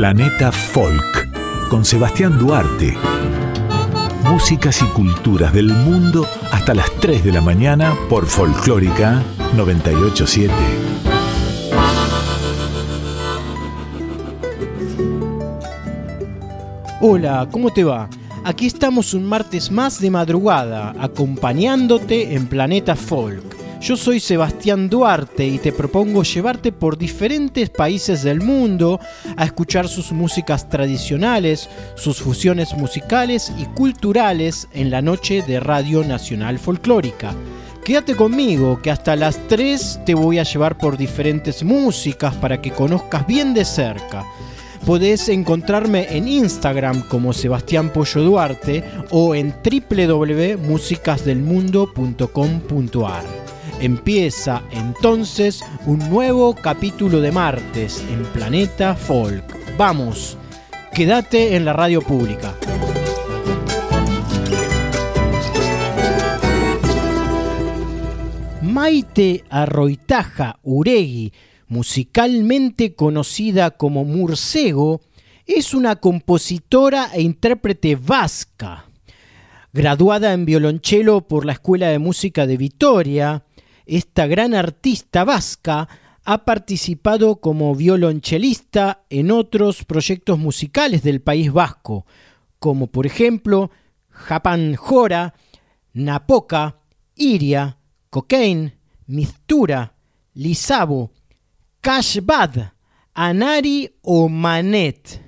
Planeta Folk con Sebastián Duarte. Músicas y culturas del mundo hasta las 3 de la mañana por Folclórica 987. Hola, ¿cómo te va? Aquí estamos un martes más de madrugada, acompañándote en Planeta Folk. Yo soy Sebastián Duarte y te propongo llevarte por diferentes países del mundo a escuchar sus músicas tradicionales, sus fusiones musicales y culturales en la noche de Radio Nacional Folclórica. Quédate conmigo que hasta las 3 te voy a llevar por diferentes músicas para que conozcas bien de cerca. Podés encontrarme en Instagram como Sebastián Pollo Duarte o en www.musicasdelmundo.com.ar. Empieza entonces un nuevo capítulo de martes en Planeta Folk. Vamos, quédate en la radio pública. Maite Arroitaja Uregui, musicalmente conocida como Murcego, es una compositora e intérprete vasca. Graduada en violonchelo por la Escuela de Música de Vitoria, esta gran artista vasca ha participado como violonchelista en otros proyectos musicales del País Vasco, como por ejemplo Japan Jora, Napoca, Iria, Cocaine, Mistura, Lisabo, Cashbad, Anari o Manet.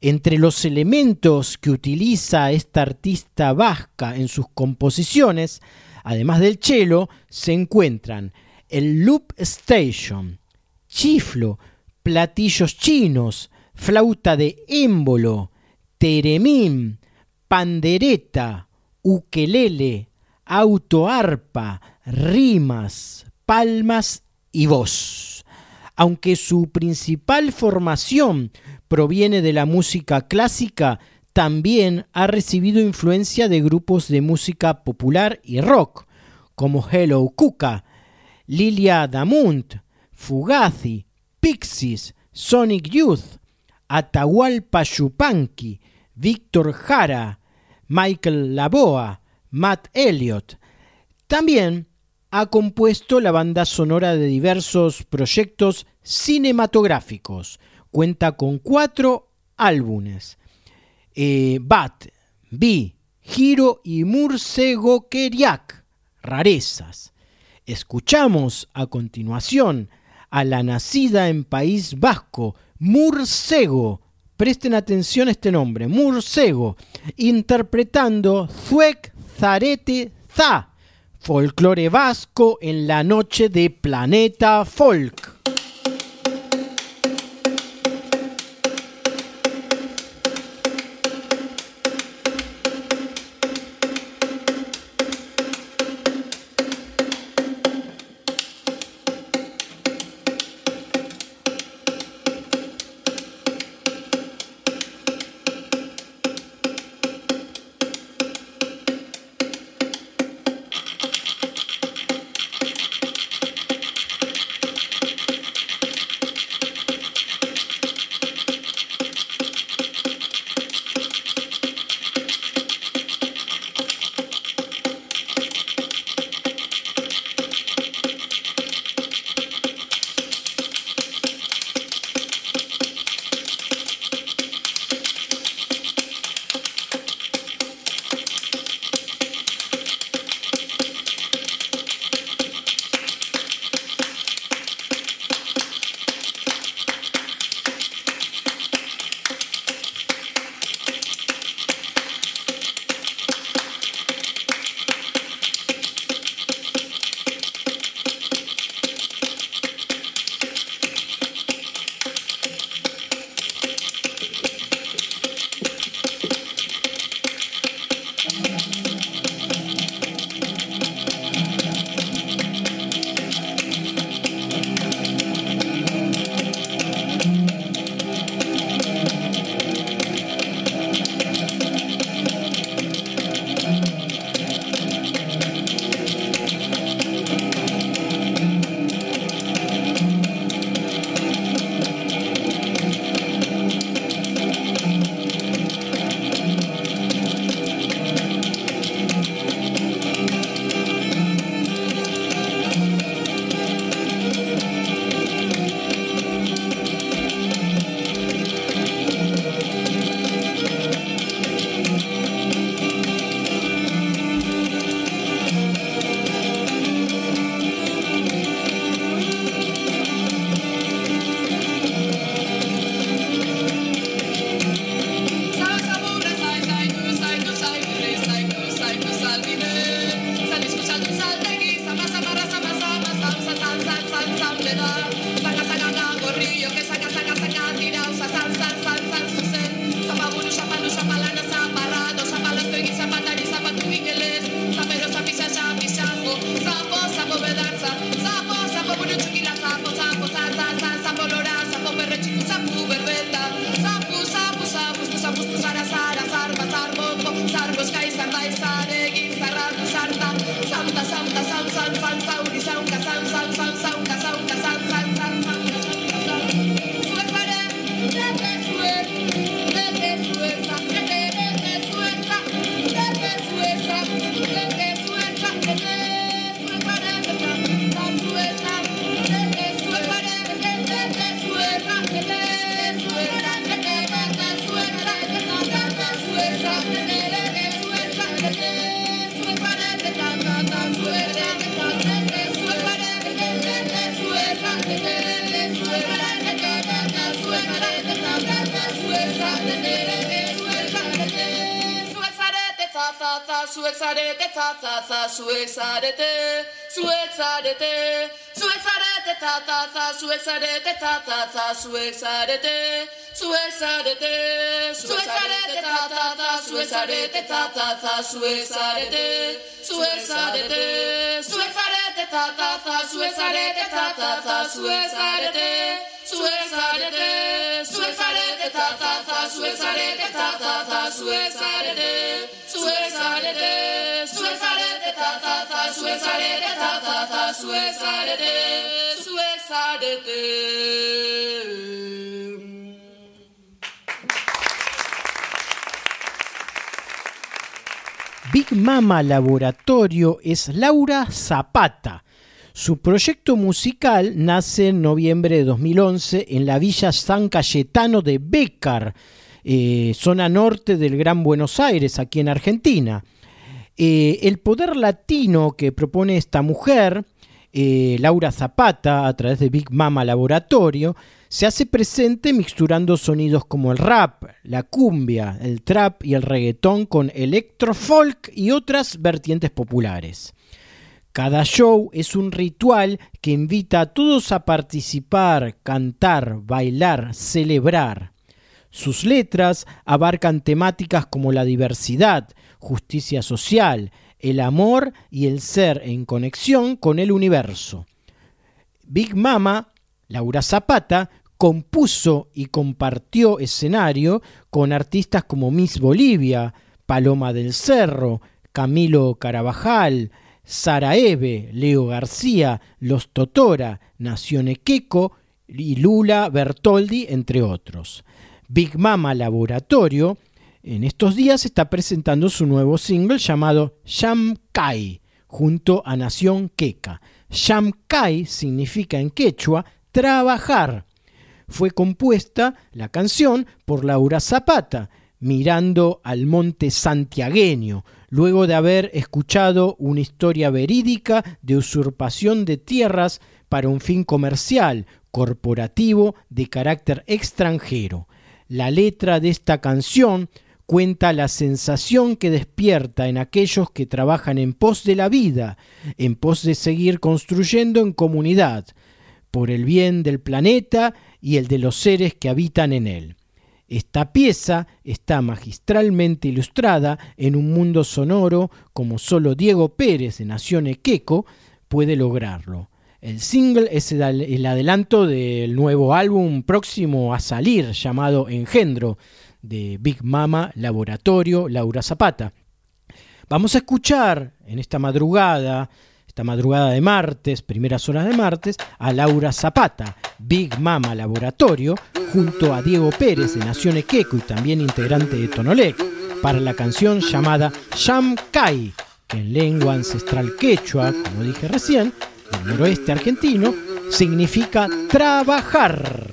Entre los elementos que utiliza esta artista vasca en sus composiciones Además del cello, se encuentran el loop station, chiflo, platillos chinos, flauta de émbolo, teremín, pandereta, ukelele, autoarpa, rimas, palmas y voz. Aunque su principal formación proviene de la música clásica, también ha recibido influencia de grupos de música popular y rock, como Hello Cuca, Lilia Damunt, Fugazi, Pixies, Sonic Youth, Atahualpa Yupanqui, Víctor Jara, Michael Laboa, Matt Elliott. También ha compuesto la banda sonora de diversos proyectos cinematográficos. Cuenta con cuatro álbumes eh, Bat, Bi, Giro y Murcego Keriak, rarezas. Escuchamos a continuación a la nacida en País Vasco, Murcego. Presten atención a este nombre, Murcego, interpretando Zuek Zarete Za, folclore vasco en la noche de Planeta Folk. tata zuek zarete, zuek zarete, zuek zarete, tata, zuek zarete, tata, zuek zarete, zuek zarete, zuek zarete, ta ta ta suezarete ta ta ta suezarete suezarete suezarete ta ta ta suezarete ta ta ta suezarete suezarete suezarete ta ta ta suezarete ta ta ta suezarete suezarete suezarete Big Mama Laboratorio es Laura Zapata. Su proyecto musical nace en noviembre de 2011 en la villa San Cayetano de Bécar, eh, zona norte del Gran Buenos Aires, aquí en Argentina. Eh, el poder latino que propone esta mujer, eh, Laura Zapata, a través de Big Mama Laboratorio, se hace presente mixturando sonidos como el rap, la cumbia, el trap y el reggaetón con electrofolk y otras vertientes populares. Cada show es un ritual que invita a todos a participar, cantar, bailar, celebrar. Sus letras abarcan temáticas como la diversidad, justicia social, el amor y el ser en conexión con el universo. Big Mama, Laura Zapata, compuso y compartió escenario con artistas como Miss Bolivia, Paloma del Cerro, Camilo Carabajal, Sara Eve, Leo García, Los Totora, Nación Equeco y Lula Bertoldi, entre otros. Big Mama Laboratorio en estos días está presentando su nuevo single llamado Shamkai junto a Nación Queca. Shamkai significa en quechua trabajar. Fue compuesta la canción por Laura Zapata, mirando al monte santiagueño, luego de haber escuchado una historia verídica de usurpación de tierras para un fin comercial, corporativo, de carácter extranjero. La letra de esta canción cuenta la sensación que despierta en aquellos que trabajan en pos de la vida, en pos de seguir construyendo en comunidad, por el bien del planeta y el de los seres que habitan en él. Esta pieza está magistralmente ilustrada en un mundo sonoro como solo Diego Pérez de Nación Equeco puede lograrlo. El single es el adelanto del nuevo álbum próximo a salir llamado Engendro de Big Mama Laboratorio Laura Zapata. Vamos a escuchar en esta madrugada, esta madrugada de martes, primeras horas de martes, a Laura Zapata, Big Mama Laboratorio, junto a Diego Pérez de Nación Equeco y también integrante de Tonolec, para la canción llamada Kai, que en lengua ancestral quechua, como dije recién, del noroeste argentino, significa trabajar.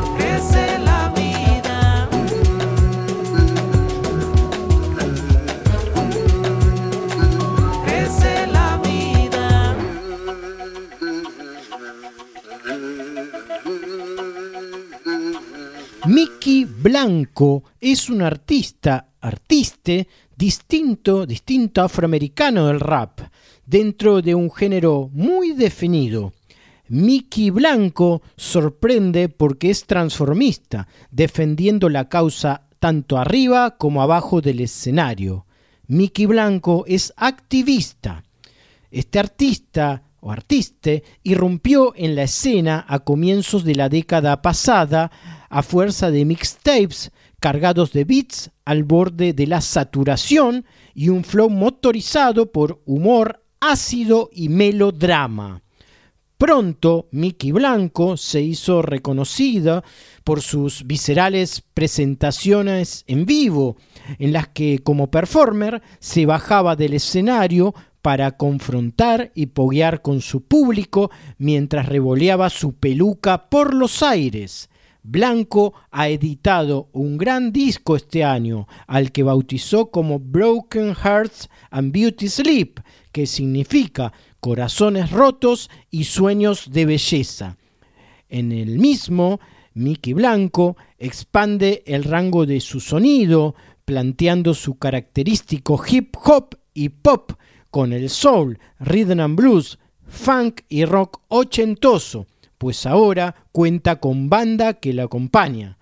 Blanco es un artista, artiste, distinto, distinto afroamericano del rap, dentro de un género muy definido. Mickey Blanco sorprende porque es transformista, defendiendo la causa tanto arriba como abajo del escenario. Mickey Blanco es activista. Este artista o artiste irrumpió en la escena a comienzos de la década pasada a fuerza de mixtapes cargados de beats al borde de la saturación y un flow motorizado por humor ácido y melodrama. Pronto, Mickey Blanco se hizo reconocida por sus viscerales presentaciones en vivo, en las que como performer se bajaba del escenario para confrontar y poguear con su público mientras revoleaba su peluca por los aires. Blanco ha editado un gran disco este año, al que bautizó como Broken Hearts and Beauty Sleep, que significa corazones rotos y sueños de belleza. En el mismo, Mickey Blanco expande el rango de su sonido, planteando su característico hip hop y pop con el soul, rhythm and blues, funk y rock ochentoso, pues ahora cuenta con banda que la acompaña.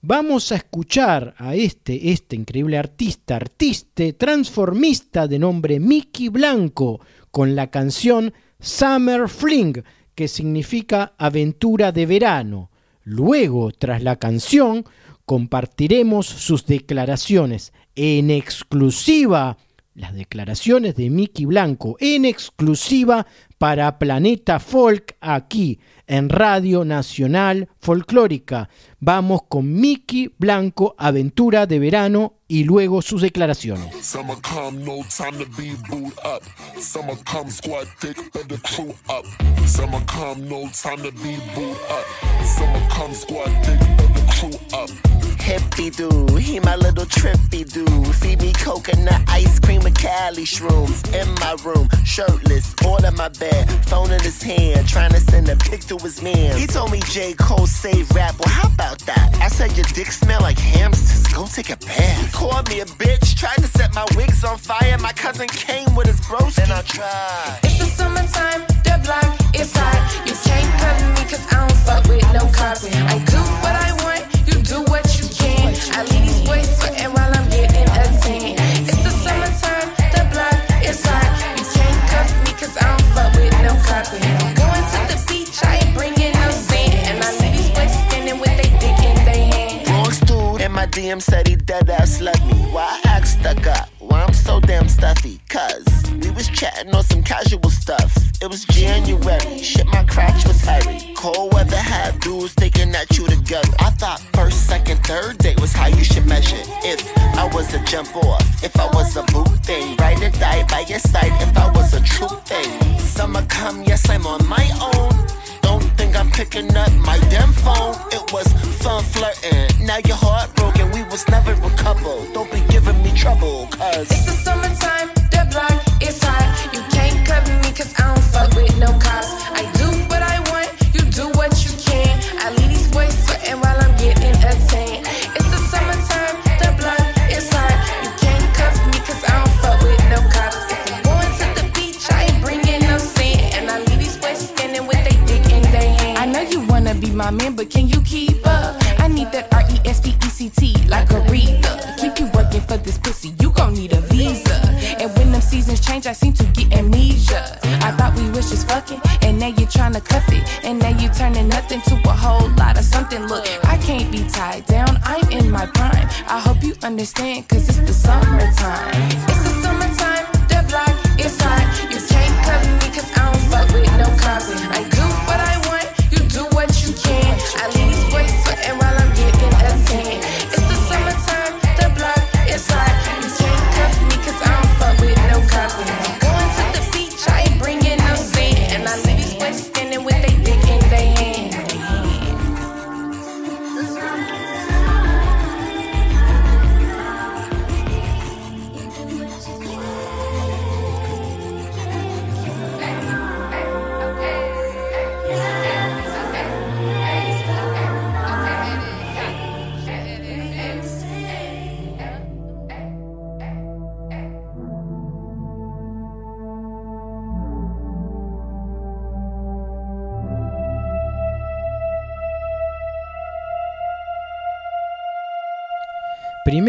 Vamos a escuchar a este, este increíble artista, artiste, transformista de nombre Mickey Blanco, con la canción Summer Fling, que significa aventura de verano. Luego, tras la canción, compartiremos sus declaraciones en exclusiva, las declaraciones de Mickey Blanco en exclusiva para Planeta Folk aquí en Radio Nacional Folclórica. Vamos con Mickey Blanco, Aventura de Verano y luego sus declaraciones. Crew up. Hippie dude, he my little trippy dude. Feed me coconut ice cream with Cali shrooms. In my room, shirtless, all in my bed, phone in his hand, trying to send a pic to his man. He told me J. Cole save rap, well, how about that? I said, Your dick smell like hamsters, go take a bath. He called me a bitch, tried to set my wigs on fire. My cousin came with his bros, then I tried. It's the summertime, the block is hot. You can't cut me cause I don't fuck with no cops. I do what I want, DM said he dead ass love me. Why I stuck up? Why I'm so damn stuffy? Cuz we was chatting on some casual stuff. It was January, shit, my crotch was hairy. Cold weather had dudes thinking that you together. I thought first, second, third date was how you should measure. If I was a jump off,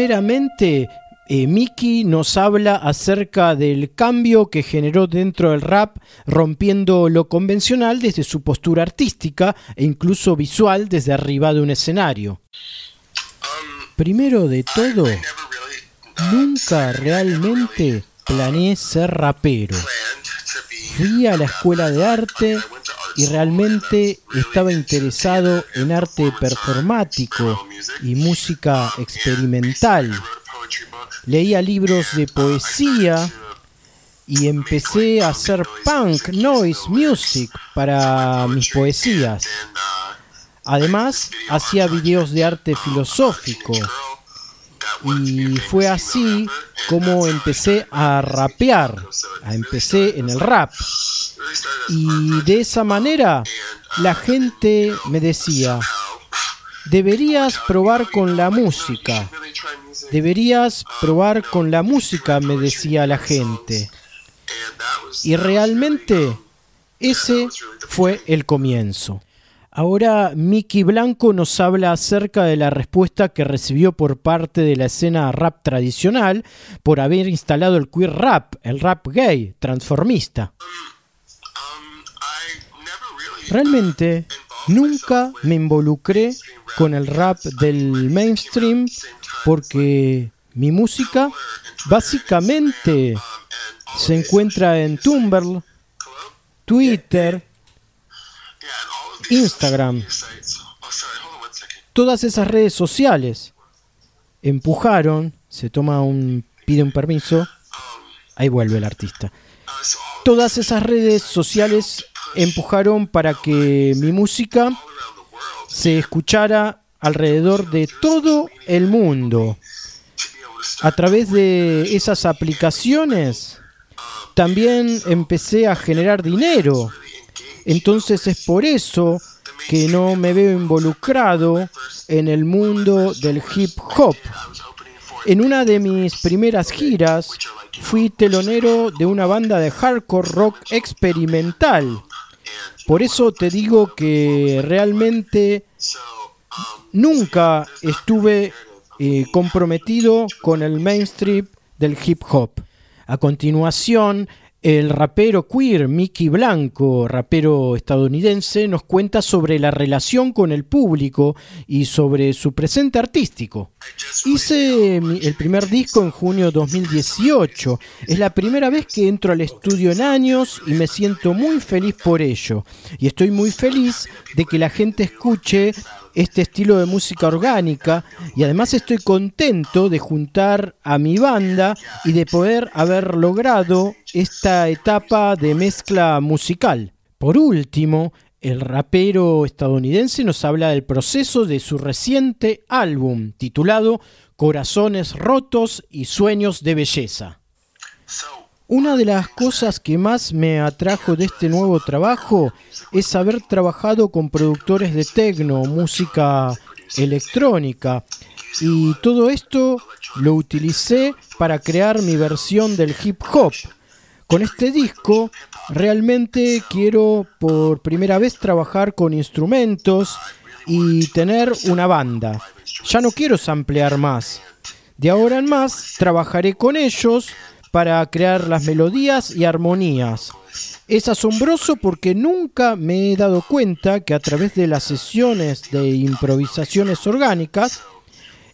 Primeramente, eh, Miki nos habla acerca del cambio que generó dentro del rap, rompiendo lo convencional desde su postura artística e incluso visual desde arriba de un escenario. Primero de todo, nunca realmente planeé ser rapero. Fui a la escuela de arte y realmente estaba interesado en arte performático y música experimental. Leía libros de poesía y empecé a hacer punk noise music para mis poesías. Además, hacía videos de arte filosófico. Y fue así como empecé a rapear, a empecé en el rap. Y de esa manera la gente me decía, deberías probar con la música, deberías probar con la música, me decía la gente. Y realmente ese fue el comienzo. Ahora Miki Blanco nos habla acerca de la respuesta que recibió por parte de la escena rap tradicional por haber instalado el queer rap, el rap gay, transformista. Realmente nunca me involucré con el rap del mainstream porque mi música básicamente se encuentra en Tumblr, Twitter, Instagram. Todas esas redes sociales empujaron, se toma un pide un permiso, ahí vuelve el artista. Todas esas redes sociales empujaron para que mi música se escuchara alrededor de todo el mundo. A través de esas aplicaciones también empecé a generar dinero. Entonces es por eso que no me veo involucrado en el mundo del hip hop. En una de mis primeras giras fui telonero de una banda de hardcore rock experimental. Por eso te digo que realmente nunca estuve eh, comprometido con el mainstream del hip hop. A continuación, el rapero queer Mickey Blanco, rapero estadounidense, nos cuenta sobre la relación con el público y sobre su presente artístico. Hice el primer disco en junio de 2018. Es la primera vez que entro al estudio en años y me siento muy feliz por ello. Y estoy muy feliz de que la gente escuche este estilo de música orgánica y además estoy contento de juntar a mi banda y de poder haber logrado esta etapa de mezcla musical. Por último, el rapero estadounidense nos habla del proceso de su reciente álbum titulado Corazones rotos y sueños de belleza. Una de las cosas que más me atrajo de este nuevo trabajo es haber trabajado con productores de techno, música electrónica y todo esto lo utilicé para crear mi versión del hip hop. Con este disco realmente quiero por primera vez trabajar con instrumentos y tener una banda. Ya no quiero samplear más. De ahora en más trabajaré con ellos para crear las melodías y armonías. Es asombroso porque nunca me he dado cuenta que a través de las sesiones de improvisaciones orgánicas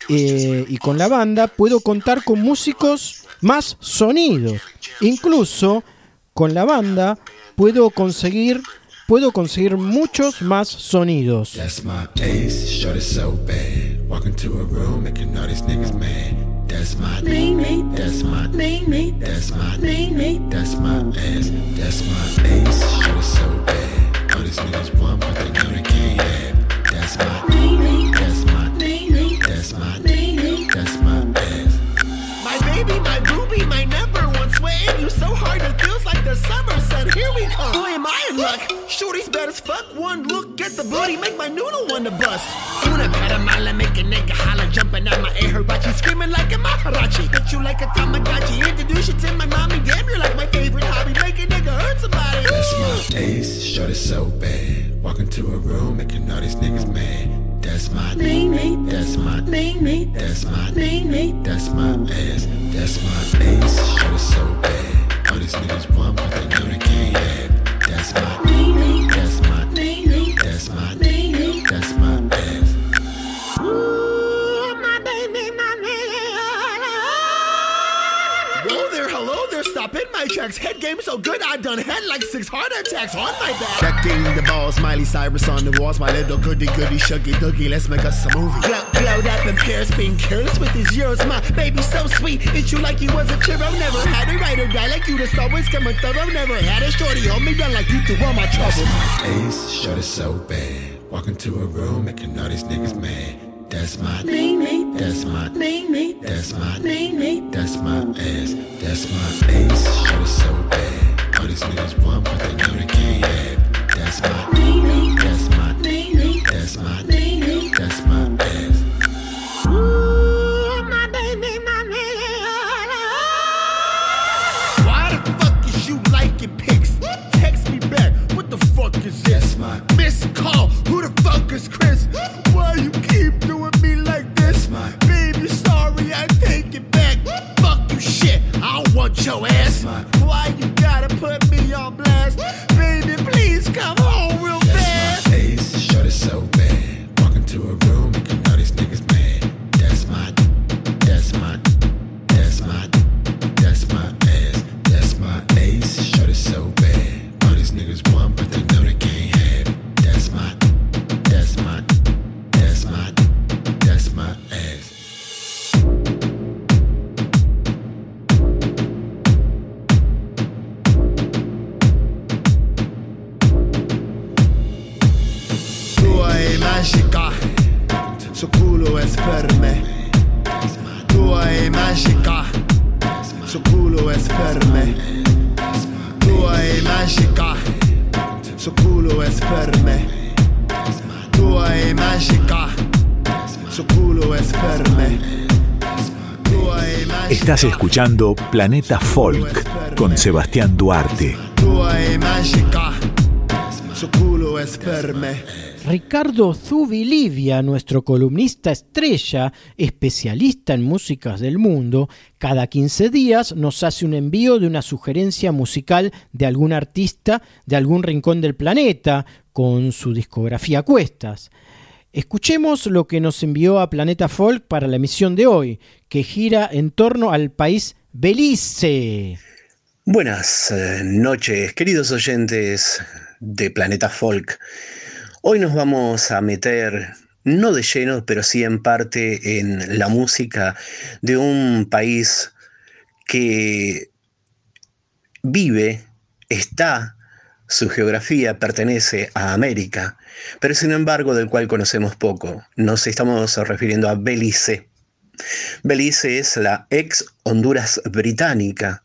eh, y con la banda puedo contar con músicos más sonidos. Incluso con la banda puedo conseguir puedo conseguir muchos más sonidos. That's my ace, short is so bad. Walk into a room, making all these niggas mad. That's my that's my that's my that's my ass. That's my ace, short is so bad. All these niggas want, but they know they can't have. That's my that's my that's my that's my ass. My baby, my booby, my number one sweating you so hard feels like the summer sun. Here we come. Boy, am I in luck. Shorty's bad as fuck. One look, at the booty, make my noodle wanna bust. Una patamala, make a nigga holla, jumping out my air hibachi, screaming like a maharachi. Hit you like a Tamagotchi, introduce you to my mommy. Damn, you're like my favorite hobby. Make a nigga hurt somebody. That's my ace, short is so bad. Walk into a room, making all these niggas mad. That's my name. that's my name. that's my name. that's my ass. That's my ace, short is so bad. These niggas want, but they know they can't have. That's my stop my tracks. Head game so good, I done had like six heart attacks on my back. Checking the balls, Miley Cyrus on the walls, my little goody goody shuggy doogie. Let's make us a movie. Glow, glowed up in Paris, being careless with his euros. My baby so sweet, hit you like you was a churro. Never had a ride or die like you, just always come coming thorough. Never had a shorty hold me down like you through all my troubles. my ace, short it so bad. Walk into a room, making all these niggas mad. That's my that's my that's my that's my ass. That's my ace, short is so bad. All these niggas want, but they know they can't have. That's my that's my that's my that's my ass. Ooh, my baby, my baby. Why the fuck is you liking pics? Text me back. What the fuck is this? That's my Miss call. Who the fuck is Chris? Why you I don't want your ass. That's my Why you gotta put me Estás escuchando Planeta Folk con Sebastián Duarte. Ricardo Zubilivia, nuestro columnista estrella, especialista en músicas del mundo, cada 15 días nos hace un envío de una sugerencia musical de algún artista de algún rincón del planeta, con su discografía a cuestas. Escuchemos lo que nos envió a Planeta Folk para la emisión de hoy, que gira en torno al país Belice. Buenas eh, noches, queridos oyentes de Planeta Folk. Hoy nos vamos a meter, no de lleno, pero sí en parte en la música de un país que vive, está, su geografía pertenece a América, pero sin embargo del cual conocemos poco. Nos estamos refiriendo a Belice. Belice es la ex Honduras británica,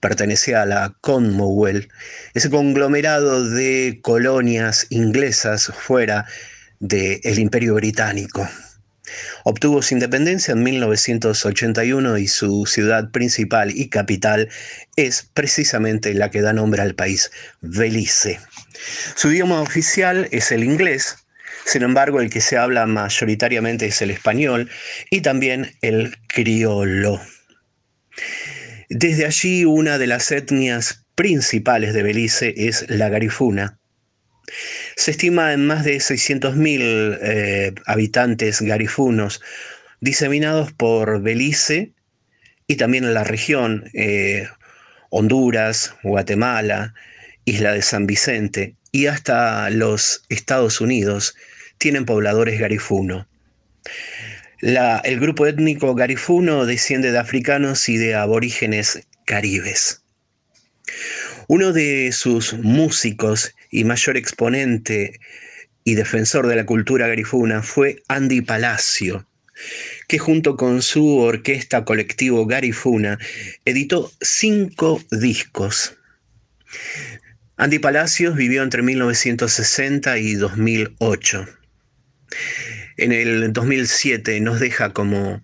pertenecía a la Commonwealth, ese conglomerado de colonias inglesas fuera del Imperio Británico. Obtuvo su independencia en 1981 y su ciudad principal y capital es precisamente la que da nombre al país, Belice. Su idioma oficial es el inglés, sin embargo el que se habla mayoritariamente es el español y también el criollo. Desde allí una de las etnias principales de Belice es la garifuna. Se estima en más de 600.000 eh, habitantes garifunos diseminados por Belice y también en la región, eh, Honduras, Guatemala, Isla de San Vicente y hasta los Estados Unidos tienen pobladores garifuno. El grupo étnico garifuno desciende de africanos y de aborígenes caribes. Uno de sus músicos y mayor exponente y defensor de la cultura garifuna fue Andy Palacio, que junto con su orquesta colectivo Garifuna editó cinco discos. Andy Palacios vivió entre 1960 y 2008. En el 2007 nos deja como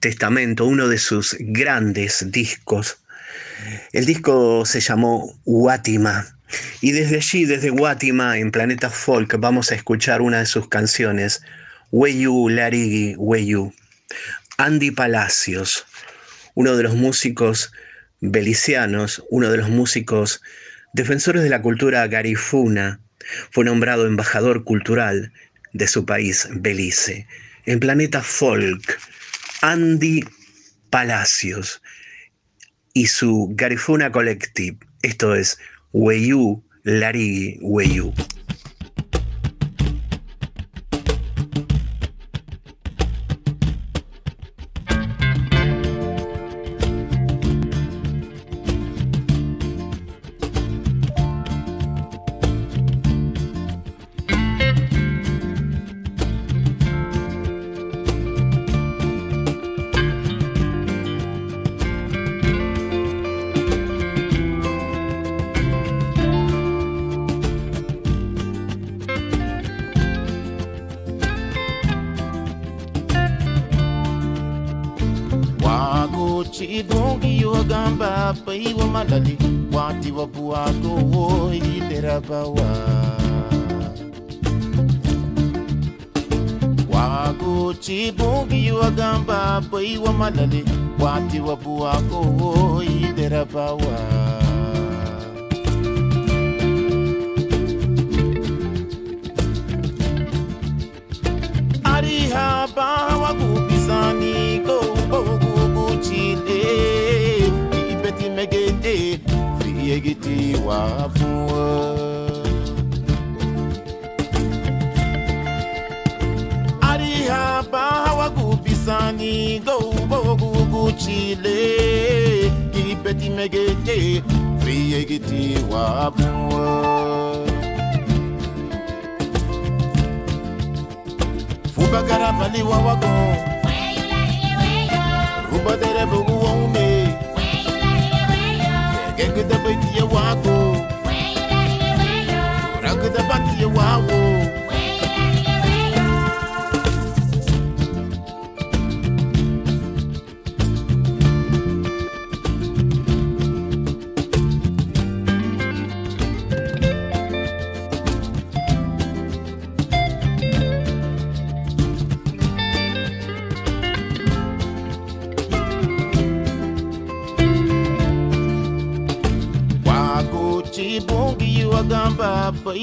testamento uno de sus grandes discos. El disco se llamó Guatima y desde allí, desde Guatima, en Planeta Folk, vamos a escuchar una de sus canciones, Weyu Larigi Weyu. Andy Palacios, uno de los músicos belicianos, uno de los músicos defensores de la cultura garifuna, fue nombrado embajador cultural de su país, Belice. En Planeta Folk, Andy Palacios y su Garifuna Collective. Esto es Weyu Larigi Weyu. nigo bogugutile ibeti megete friegiti wabwa fubagara bali wawago rubadere bugu waume gegede betiye wako rangede wa wawo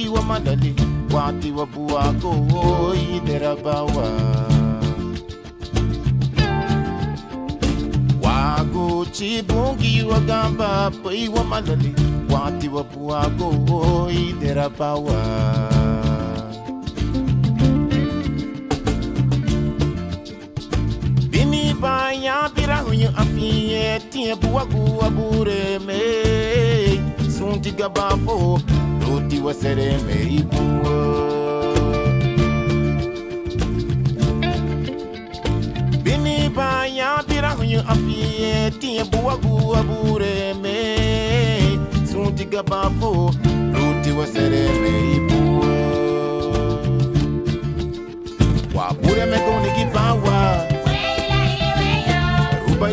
wa malali wati wa buako idera bawa. Wago chibungi wa gamba pai wa malali wati wa buako idera bawa. Bini banya bira hunyu afiye tie buagu abure me Sunti gabafo iwe sere Bini banya bira afiye tiye buwa bure me. Sunti gabafo ruti wa sere Wa bure me koni gibawa Ruba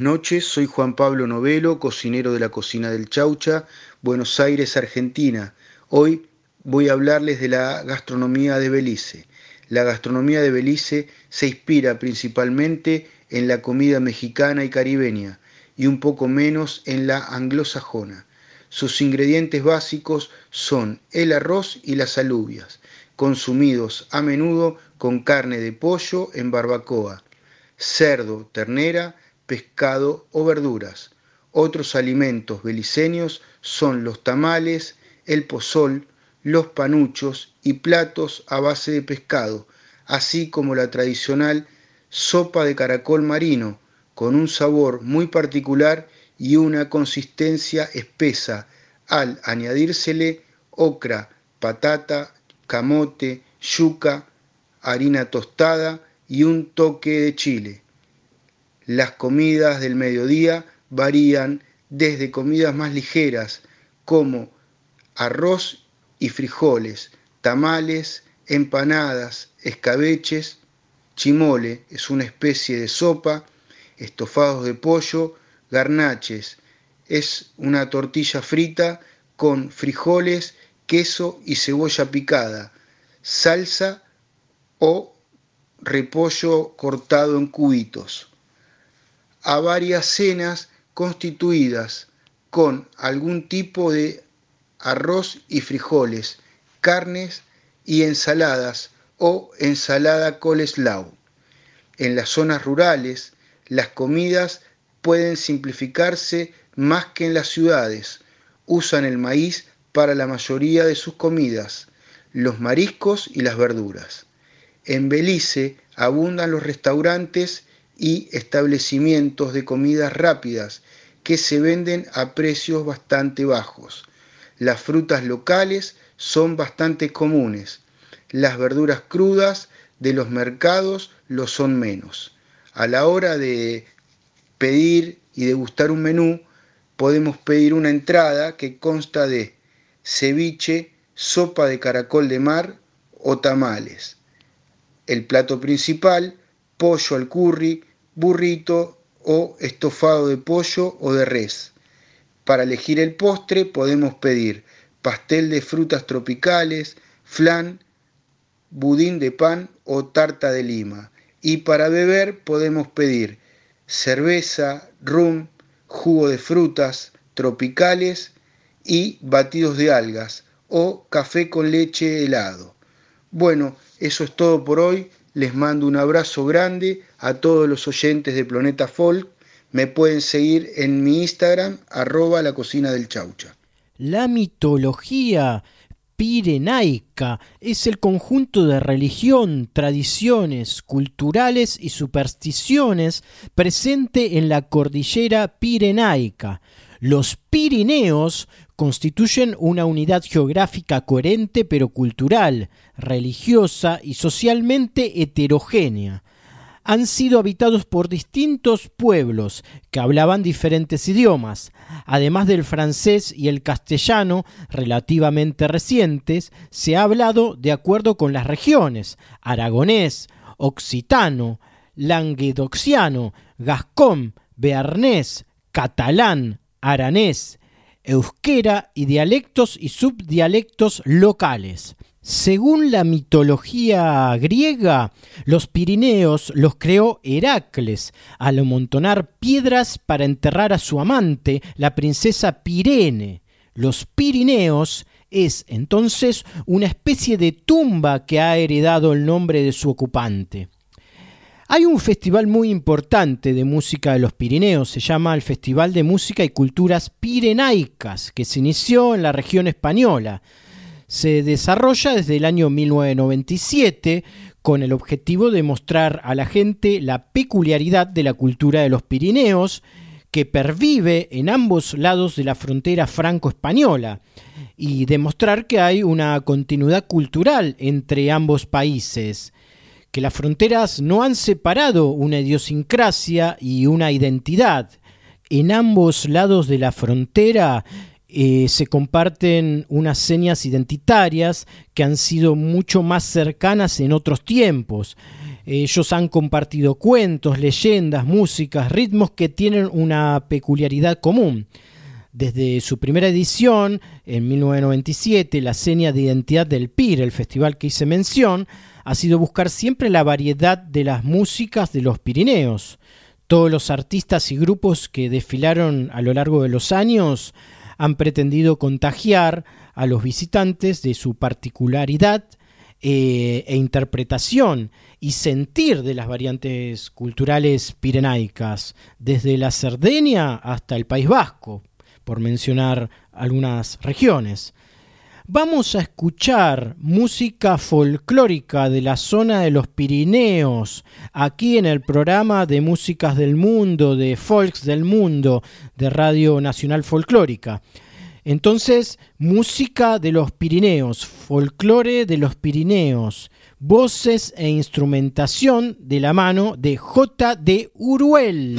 buenas noches. Soy Juan Pablo Novelo, cocinero de la cocina del Chaucha, Buenos Aires, Argentina. Hoy voy a hablarles de la gastronomía de Belice. La gastronomía de Belice se inspira principalmente en la comida mexicana y caribeña y un poco menos en la anglosajona. Sus ingredientes básicos son el arroz y las alubias, consumidos a menudo con carne de pollo en barbacoa, cerdo, ternera, pescado o verduras. Otros alimentos beliceños son los tamales, el pozol, los panuchos y platos a base de pescado, así como la tradicional sopa de caracol marino, con un sabor muy particular y una consistencia espesa, al añadírsele ocra, patata, camote, yuca, harina tostada y un toque de chile. Las comidas del mediodía varían desde comidas más ligeras como arroz y frijoles, tamales, empanadas, escabeches, chimole es una especie de sopa, estofados de pollo, garnaches. Es una tortilla frita con frijoles, queso y cebolla picada, salsa o repollo cortado en cubitos a varias cenas constituidas con algún tipo de arroz y frijoles, carnes y ensaladas o ensalada coleslaw. En las zonas rurales, las comidas pueden simplificarse más que en las ciudades. Usan el maíz para la mayoría de sus comidas, los mariscos y las verduras. En Belice abundan los restaurantes y establecimientos de comidas rápidas que se venden a precios bastante bajos. Las frutas locales son bastante comunes. Las verduras crudas de los mercados lo son menos. A la hora de pedir y degustar un menú, podemos pedir una entrada que consta de ceviche, sopa de caracol de mar o tamales. El plato principal, pollo al curry, burrito o estofado de pollo o de res. Para elegir el postre podemos pedir pastel de frutas tropicales, flan, budín de pan o tarta de lima. Y para beber podemos pedir cerveza, rum, jugo de frutas tropicales y batidos de algas o café con leche helado. Bueno, eso es todo por hoy. Les mando un abrazo grande a todos los oyentes de Planeta Folk. Me pueden seguir en mi Instagram, arroba la cocina del chaucha. La mitología pirenaica es el conjunto de religión, tradiciones culturales y supersticiones presente en la cordillera pirenaica. Los Pirineos constituyen una unidad geográfica coherente pero cultural, religiosa y socialmente heterogénea han sido habitados por distintos pueblos que hablaban diferentes idiomas. Además del francés y el castellano, relativamente recientes, se ha hablado de acuerdo con las regiones, aragonés, occitano, languedociano, gascón, bearnés, catalán, aranés, euskera y dialectos y subdialectos locales. Según la mitología griega, los Pirineos los creó Heracles al amontonar piedras para enterrar a su amante, la princesa Pirene. Los Pirineos es entonces una especie de tumba que ha heredado el nombre de su ocupante. Hay un festival muy importante de música de los Pirineos, se llama el Festival de Música y Culturas Pirenaicas, que se inició en la región española. Se desarrolla desde el año 1997 con el objetivo de mostrar a la gente la peculiaridad de la cultura de los Pirineos, que pervive en ambos lados de la frontera franco-española, y demostrar que hay una continuidad cultural entre ambos países, que las fronteras no han separado una idiosincrasia y una identidad. En ambos lados de la frontera eh, se comparten unas señas identitarias que han sido mucho más cercanas en otros tiempos. Ellos han compartido cuentos, leyendas, músicas, ritmos que tienen una peculiaridad común. Desde su primera edición, en 1997, la seña de identidad del PIR, el festival que hice mención, ha sido buscar siempre la variedad de las músicas de los Pirineos. Todos los artistas y grupos que desfilaron a lo largo de los años han pretendido contagiar a los visitantes de su particularidad eh, e interpretación y sentir de las variantes culturales pirenaicas, desde la Cerdeña hasta el País Vasco, por mencionar algunas regiones. Vamos a escuchar música folclórica de la zona de los Pirineos, aquí en el programa de Músicas del Mundo, de Folks del Mundo, de Radio Nacional Folclórica. Entonces, música de los Pirineos, folclore de los Pirineos, voces e instrumentación de la mano de J. de Uruel.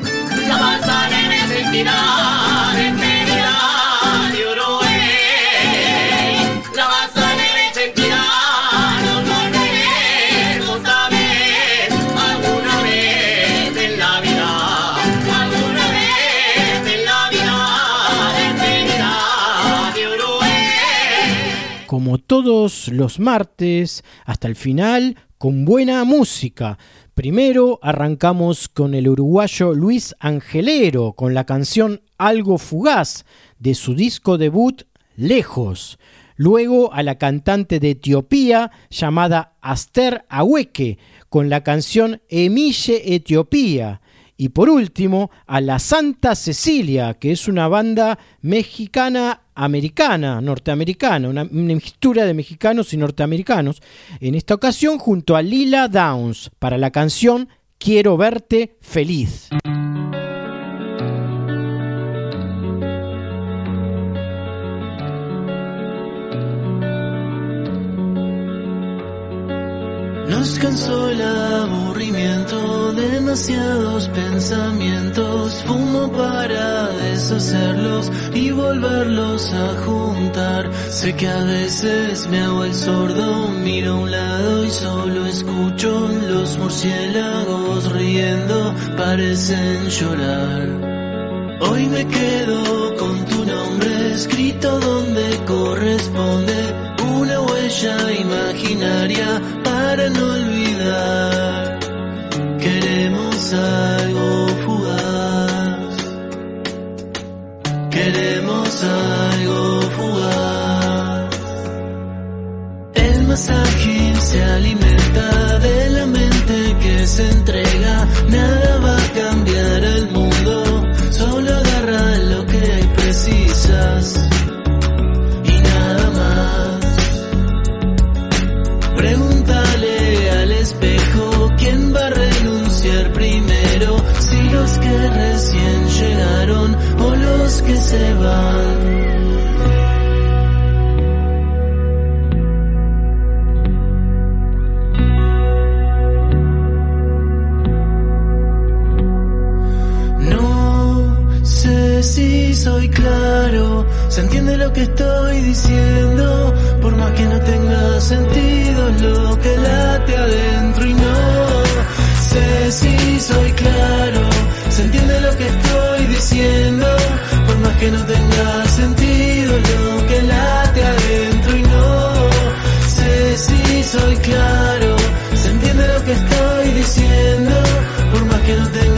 Todos los martes, hasta el final, con buena música. Primero arrancamos con el uruguayo Luis Angelero, con la canción Algo Fugaz, de su disco debut Lejos. Luego a la cantante de Etiopía llamada Aster Aweke, con la canción Emille Etiopía. Y por último, a la Santa Cecilia, que es una banda mexicana americana, norteamericana, una, mixtura de mexicanos y norteamericanos, en esta ocasión junto a Lila Downs para la canción Quiero verte feliz. Demasiados pensamientos, fumo para deshacerlos y volverlos a juntar. Sé que a veces me hago el sordo, miro a un lado y solo escucho los murciélagos riendo, parecen llorar. Hoy me quedo con tu nombre escrito donde corresponde una huella imaginaria para no olvidar. Algo fugaz. Queremos algo fugaz. El más ágil se alimenta de la mente que se entrega. Nada se van. No sé si soy claro, se entiende lo que estoy diciendo, por más que no tenga sentido lo que late adentro y no sé si soy claro se entiende lo que estoy diciendo, que no tenga sentido lo que late adentro y no sé si soy claro. Se entiende lo que estoy diciendo, por más que no tenga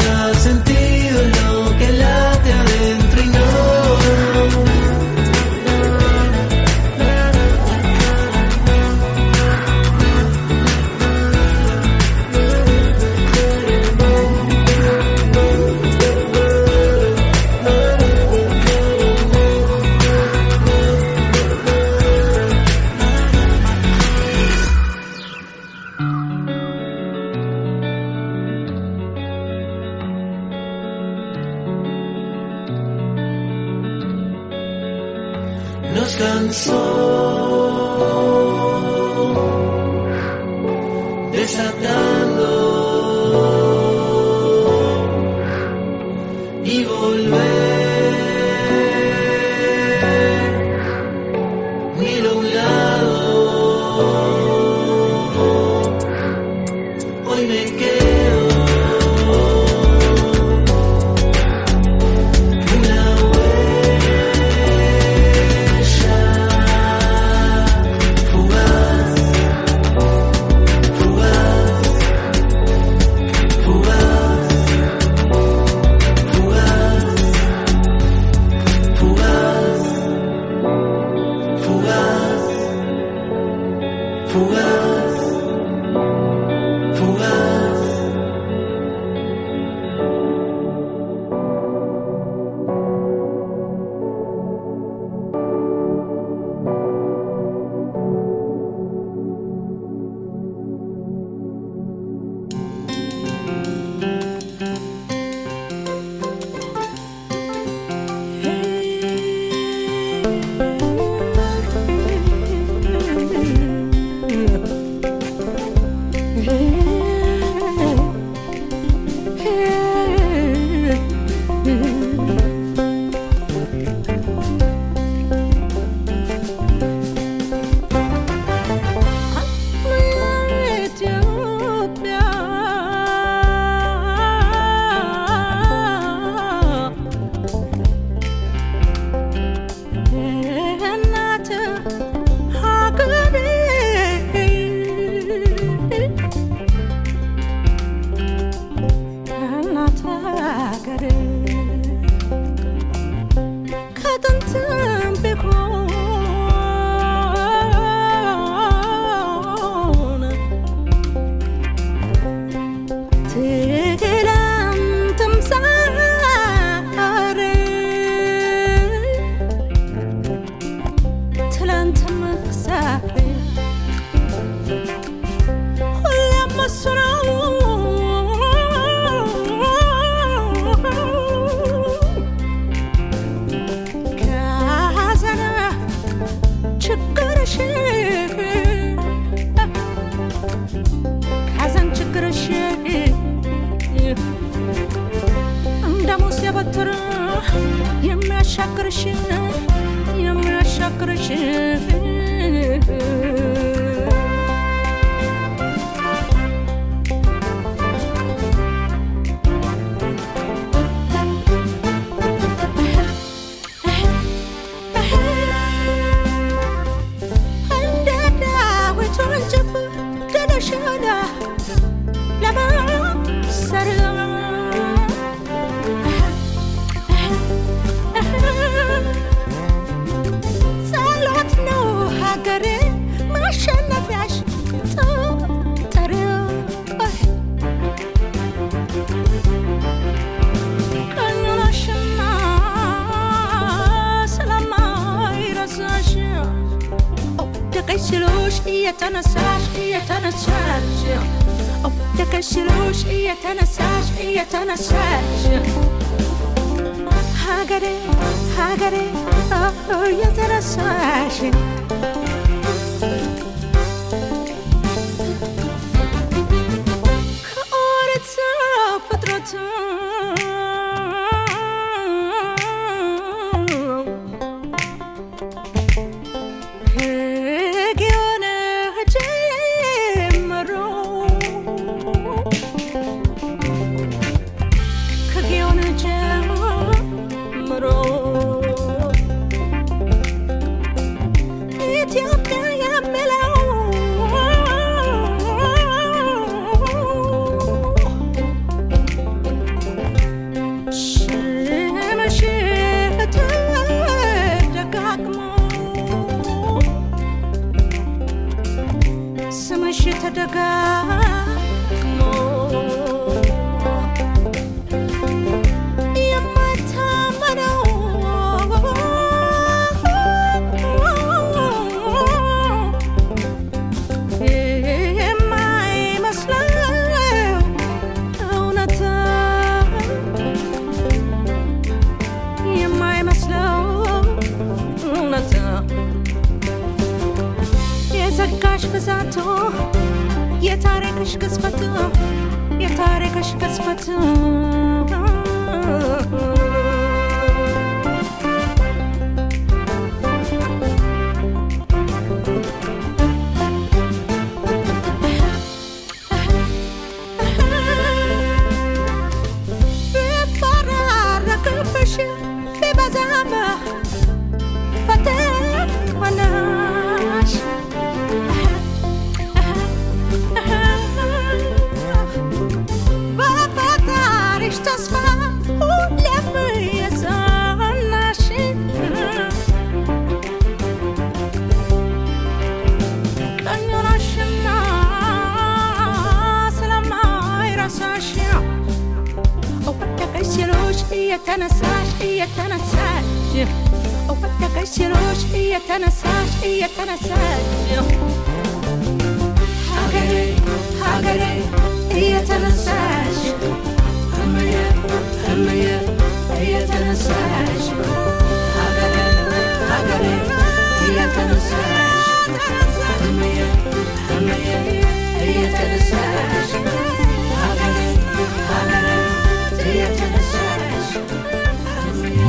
يتنساش يتنساش أو ما تكسروش يتنساش يتنساش حقري حقري يتنساش همية همية يتنساش حقري حقري يتنساش همية همية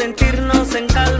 sentirnos en calma.